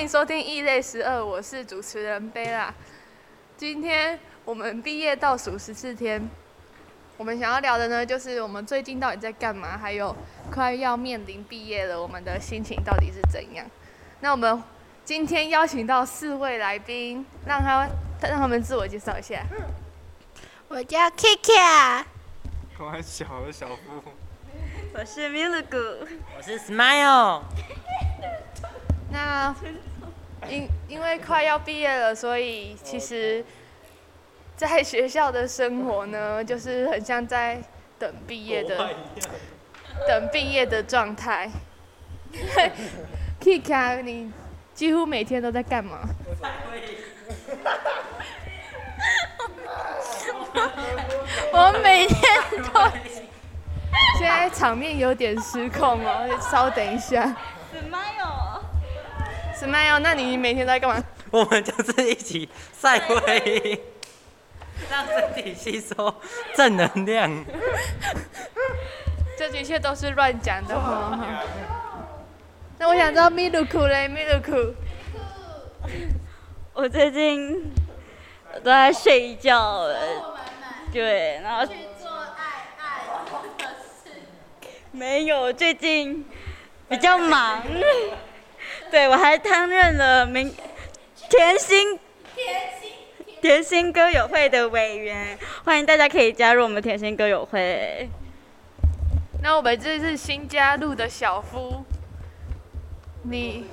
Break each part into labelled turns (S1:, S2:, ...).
S1: 欢迎收听异类十二，我是主持人贝拉。今天我们毕业倒数十四天，我们想要聊的呢，就是我们最近到底在干嘛，还有快要面临毕业了，我们的心情到底是怎样？那我们今天邀请到四位来宾，让他让他们自我介绍一下。
S2: 我叫 Kiki，
S3: 我还小的小夫，
S2: 我是 m i l u g u
S4: 我是 Smile，
S1: 那因因为快要毕业了，所以其实在学校的生活呢，就是很像在等毕业的等毕业的状态。Kika，你几乎每天都在干嘛？
S2: 我每天都
S1: 现在场面有点失控哦，稍等一下。Smile，Smile，那你每天都在干嘛？
S4: 我们就是一起晒灰，让身体吸收正能量。
S1: 这一切都是乱讲的话。那我想知道米露库嘞，米露库。
S2: 我最近都在睡觉了，对，然后没有，最近比较忙，对我还担任了明甜心甜心歌友会的委员，欢迎大家可以加入我们甜心歌友会。
S1: 那我们这是新加入的小夫，你，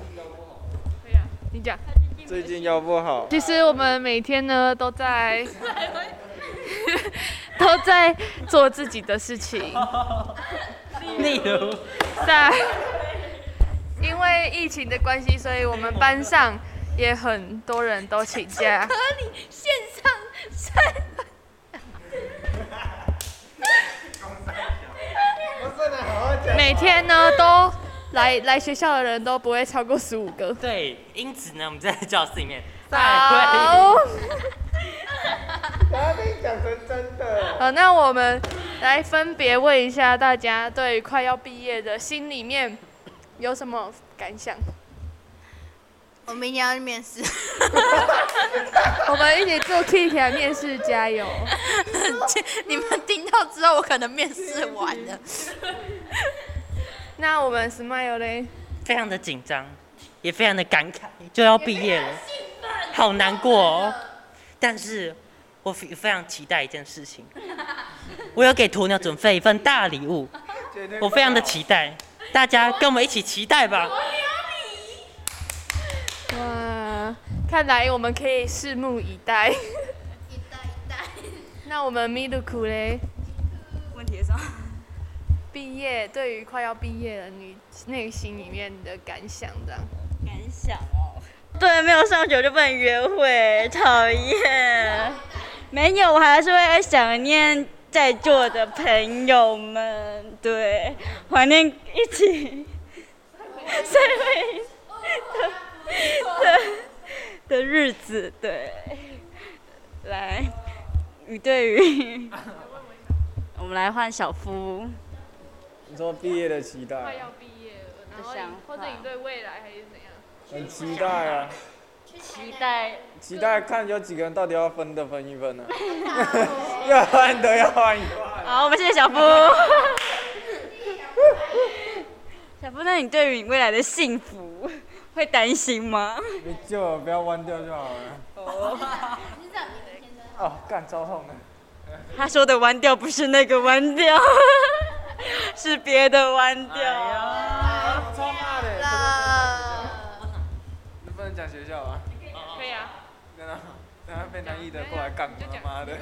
S1: 对呀，你讲。
S3: 最近腰不好，
S1: 其实我们每天呢都在 都在做自己的事情，
S4: 例如，
S1: 在因为疫情的关系，所以我们班上也很多人都请假。
S2: 和你线上晒。
S1: 每天呢都来来学校的人都不会超过十五个。
S4: 对，因此呢，我们在教室里面晒灰。
S1: 好，
S3: 把你讲成真的。
S1: 好，那我们来分别问一下大家，对快要毕业的心里面有什么感想？
S2: 我明天要去面试，
S1: 我们一起做 Kiki 面试加油。
S2: 你们听到之后，我可能面试完了。
S1: 那我们 Smile 嘞？
S4: 非常的紧张，也非常的感慨，就要毕业了，好难过哦。但是，我非非常期待一件事情，我要给鸵鸟准备一份大礼物，我非常的期待，大家跟我们一起期待吧。
S1: 哇，看来我们可以拭目以待。
S2: 一代一代。
S1: 那我们 Miluku 嘞？
S2: 问题是什么？
S1: 毕业，对于快要毕业了，你内心里面的感想这样？
S2: 感想哦。对，没有上学就不能约会，讨厌。没有，我还是会想念在座的朋友们，对，怀念一起 日子，对。来，你对于 我们来换小夫，
S3: 你说毕业的期待，
S1: 快要毕业了，然后
S2: 想
S1: 你或者你对未来还是怎样？
S3: 很期待啊，
S2: 期待
S3: 期待看有几个人到底要分的分一分呢、啊？要换的要换一换。
S2: 好，我们谢谢小夫。小夫，那你对于你未来的幸福会担心吗？
S3: 没救了，不要弯掉就好了。哦，干超痛的。
S2: 他说的弯掉不是那个弯掉，是别的弯掉。
S3: 超骂的。你不能讲学校啊？
S1: 可以啊。
S3: 真的，等下被南艺的过来干他妈的。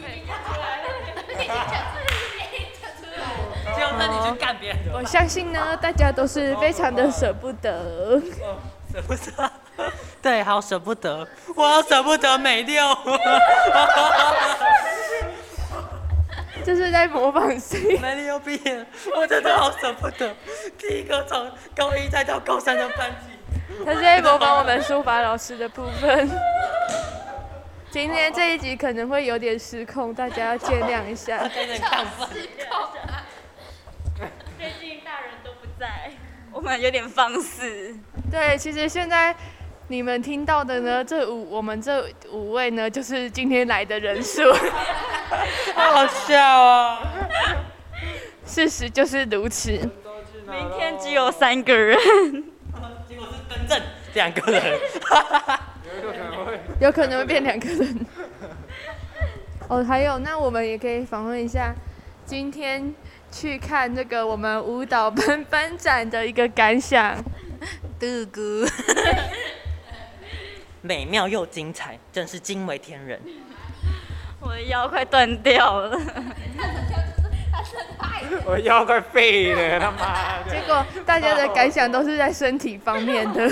S4: 就让 你去干别人的
S1: 我相信呢，大家都是非常的舍不得。
S4: 舍不得，对，好舍不得，我好舍不得美六。
S1: 这是在模仿谁？
S4: 美六毕业了，我真的好舍不得，第一个从高一再到高三的班级。
S1: 他是在模仿我们书法老师的部分。今天这一集可能会有点失控，大家要见谅一下。
S4: 有点亢奋。
S2: 最近大人都不在，我们有点放肆。
S1: 对，其实现在你们听到的呢，这五我们这五位呢，就是今天来的人数。
S4: 好笑哦。
S1: 事实就是如此。
S2: 明天只有三个人，
S4: 结果是更正两个人。
S3: 有可能会。
S1: 有可能会变两个人。哦，还有，那我们也可以访问一下，今天去看这个我们舞蹈班班展的一个感想。
S2: 嘟咕，
S4: 美妙又精彩，真是惊为天人。
S2: 我的腰快断掉了。
S3: 我腰快废了，他妈的！
S1: 结果大家的感想都是在身体方面的。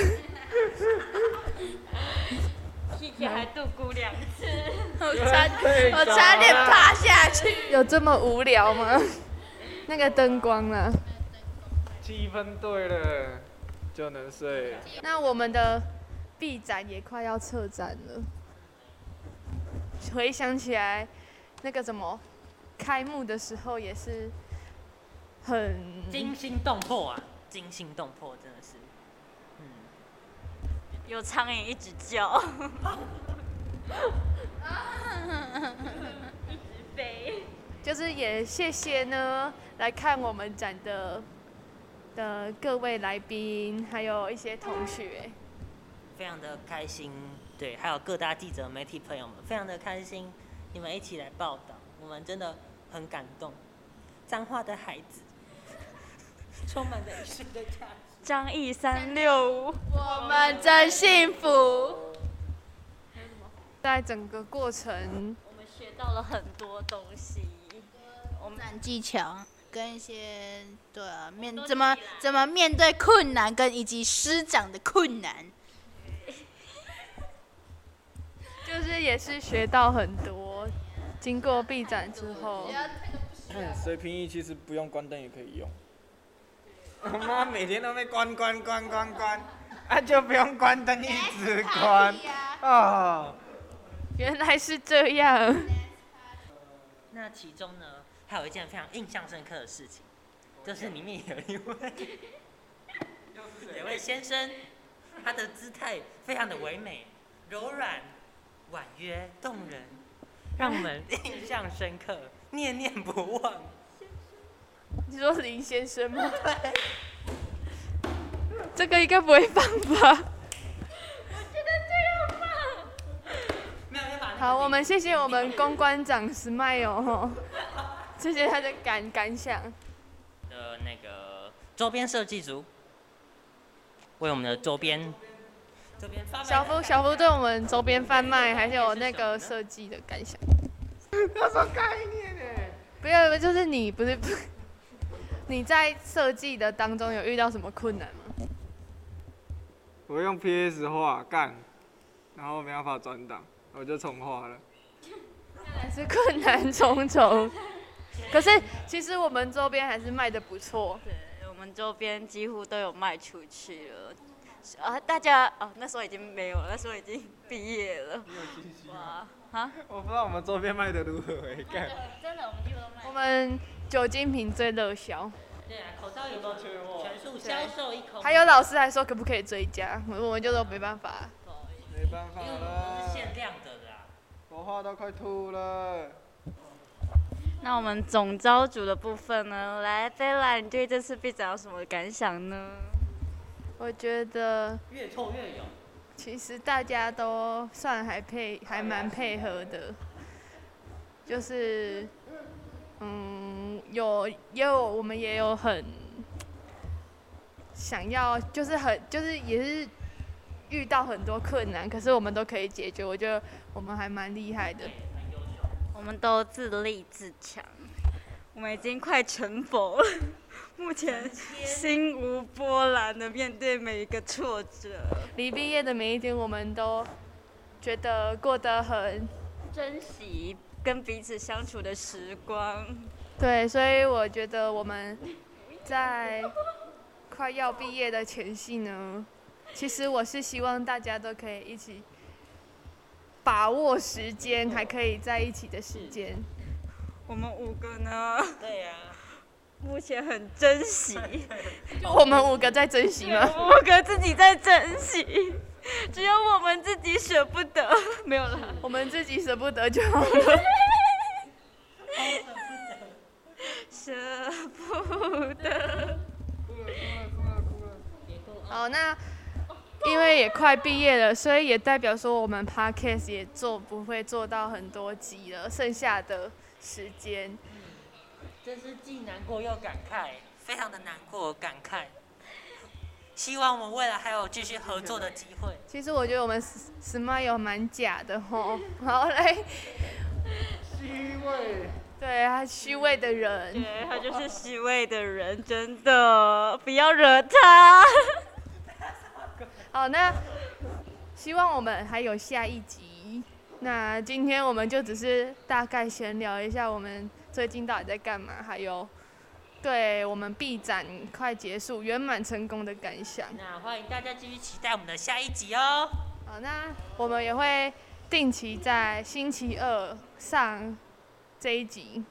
S2: 屁屁还度咕两次，
S5: 我差我差点趴下去。
S1: 有这么无聊吗？那个灯光啊。
S3: 气氛对了，就能睡。
S1: 那我们的 B 展也快要撤展了。回想起来，那个什么，开幕的时候也是很
S4: 惊心动魄啊！惊心动魄，真的是。嗯，
S2: 有苍蝇一直叫，一直飞。
S1: 就是也谢谢呢，来看我们展的的各位来宾，还有一些同学。
S4: 非常的开心，对，还有各大记者、媒体朋友们，非常的开心，你们一起来报道，我们真的很感动。脏话的孩子，充满着艺术的价值。
S2: 张毅三六五，
S5: 我们真幸福。
S1: 在整个过程，
S2: 我们学到了很多东西。我们
S5: 展技巧跟一些对啊面怎么怎么面对困难，跟以及师长的困难。
S1: 就是也是学到很多。经过 B 展之后，
S3: 水平仪其实不用关灯也可以用。妈每天都被关关关关关，啊就不用关灯一直关啊。
S1: 原来是这样。
S4: 那其中呢，还有一件非常印象深刻的事情，就是里面有一位，有位先生，他的姿态非常的唯美、柔软、婉约、动人，让我们 印象深刻、念念不忘。
S1: 你说林先生吗？这个应该不会放吧？
S4: 没有，要把那个
S1: 好，我们谢谢我们公关长 Smile 哈，谢谢他的感感想。
S4: 的那个周边设计组，为我们的周边周边发
S1: 小夫小夫对我们周边贩卖还有那个设计的感想。
S3: 那什么概念呢？
S1: 不要，就是你不是不，你在设计的当中有遇到什么困难吗？
S3: 我用 PS 画干，然后没办法转档，我就重画了。
S1: 还是困难重重。可是其实我们周边还是卖的不错。
S2: 对，我们周边几乎都有卖出去了。啊，大家哦，那时候已经没有了，那时候已经毕业了。哇，啊，
S3: 我不知道我们周边卖的如何哎，干。
S2: 真的，我们几乎都卖
S1: 我们酒精瓶最热销，
S4: 对啊，口罩有没有全数销售一空？
S1: 还有老师还说可不可以追加，我们就说没办法。
S3: 没办法
S4: 因为我们
S3: 了
S4: 是，限量的啦。
S3: 我话都快吐了。
S2: 那我们总招组的部分呢？来，菲拉，你对这次 B 展有什么感想呢？
S1: 我觉得
S4: 越臭越勇。
S1: 其实大家都算还配，还蛮配合的，就是嗯，有也有我们也有很想要，就是很就是也是遇到很多困难，可是我们都可以解决，我觉得我们还蛮厉害的。
S2: 我们都自立自强，我们已经快成佛了。目前心无波澜的面对每一个挫折，
S1: 离毕业的每一天，我们都觉得过得很
S2: 珍惜跟彼此相处的时光。
S1: 对，所以我觉得我们在快要毕业的前夕呢，其实我是希望大家都可以一起把握时间，还可以在一起的时间。
S2: 我们五个呢，
S4: 对呀、
S2: 目前很珍惜，
S1: 我们五个在珍惜吗？
S2: 五个自己在珍惜，只有我们自己舍不得，没有了。
S1: 我们自己舍不得就好了。
S2: 舍不得。
S1: 好，那因为也快毕业了，所以也代表说我们 podcast 也做不会做到很多集了，剩下的时间。
S4: 真是既难过又感慨，非常的难过感慨。希望我们未来还有继续合作的机会。
S1: 其实我觉得我们 smile 蛮假的吼。好嘞。
S3: 虚伪。
S1: 对啊，虚伪的人。
S2: 对，他就是虚伪的人，真的，不要惹他。
S1: 好，那希望我们还有下一集。那今天我们就只是大概闲聊一下我们最近到底在干嘛，还有对我们 B 展快结束圆满成功的感想。
S4: 那欢迎大家继续期待我们的下一集哦。
S1: 好，那我们也会定期在星期二上。这一集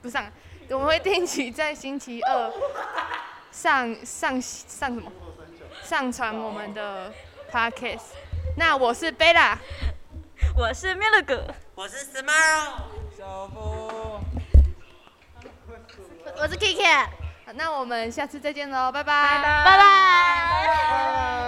S1: 不上，我们会定期在星期二上上上什么？上传我们的 podcast。那我是贝拉，
S2: 我是米勒哥，
S4: 我是 Smile，
S3: 小夫，
S5: 我是 Kiki。
S1: 那我们下次再见喽，拜拜，
S2: 拜拜，拜
S3: 拜。